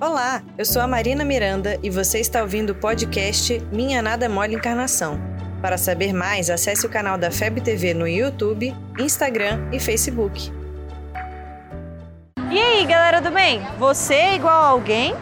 Olá, eu sou a Marina Miranda e você está ouvindo o podcast Minha Nada Mole Encarnação. Para saber mais, acesse o canal da FEB TV no YouTube, Instagram e Facebook. E aí, galera do bem? Você é igual a alguém?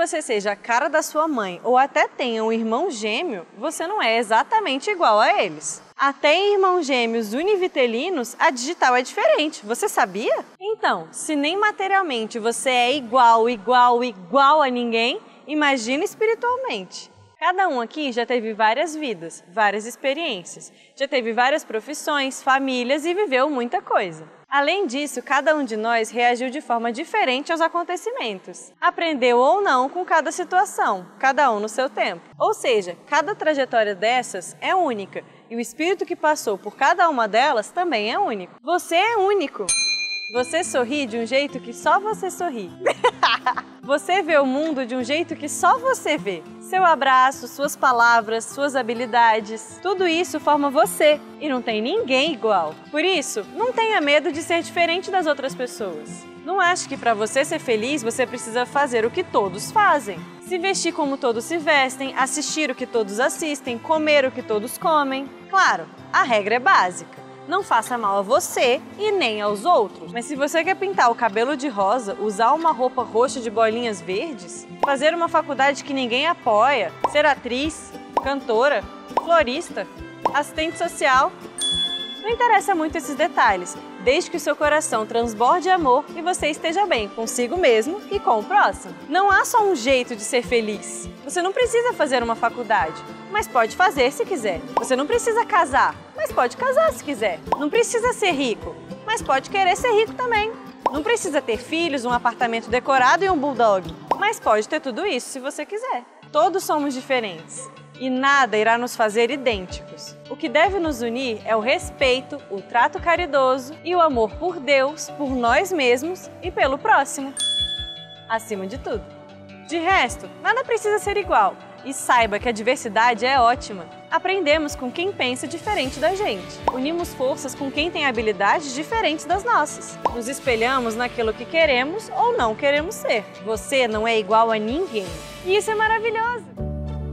Você seja a cara da sua mãe ou até tenha um irmão gêmeo, você não é exatamente igual a eles. Até em irmãos gêmeos univitelinos, a digital é diferente. Você sabia? Então, se nem materialmente você é igual, igual, igual a ninguém, imagina espiritualmente. Cada um aqui já teve várias vidas, várias experiências, já teve várias profissões, famílias e viveu muita coisa. Além disso, cada um de nós reagiu de forma diferente aos acontecimentos. Aprendeu ou não com cada situação, cada um no seu tempo. Ou seja, cada trajetória dessas é única e o espírito que passou por cada uma delas também é único. Você é único. Você sorri de um jeito que só você sorri. você vê o mundo de um jeito que só você vê. Seu abraço, suas palavras, suas habilidades, tudo isso forma você e não tem ninguém igual. Por isso, não tenha medo de ser diferente das outras pessoas. Não ache que para você ser feliz você precisa fazer o que todos fazem. Se vestir como todos se vestem, assistir o que todos assistem, comer o que todos comem. Claro, a regra é básica não faça mal a você e nem aos outros. Mas se você quer pintar o cabelo de rosa, usar uma roupa roxa de bolinhas verdes, fazer uma faculdade que ninguém apoia, ser atriz, cantora, florista, assistente social, não interessa muito esses detalhes, desde que o seu coração transborde amor e você esteja bem consigo mesmo e com o próximo. Não há só um jeito de ser feliz. Você não precisa fazer uma faculdade, mas pode fazer se quiser. Você não precisa casar, mas pode casar se quiser. Não precisa ser rico, mas pode querer ser rico também. Não precisa ter filhos, um apartamento decorado e um bulldog, mas pode ter tudo isso se você quiser. Todos somos diferentes e nada irá nos fazer idênticos. O que deve nos unir é o respeito, o trato caridoso e o amor por Deus, por nós mesmos e pelo próximo. Acima de tudo. De resto, nada precisa ser igual. E saiba que a diversidade é ótima. Aprendemos com quem pensa diferente da gente. Unimos forças com quem tem habilidades diferentes das nossas. Nos espelhamos naquilo que queremos ou não queremos ser. Você não é igual a ninguém. E isso é maravilhoso.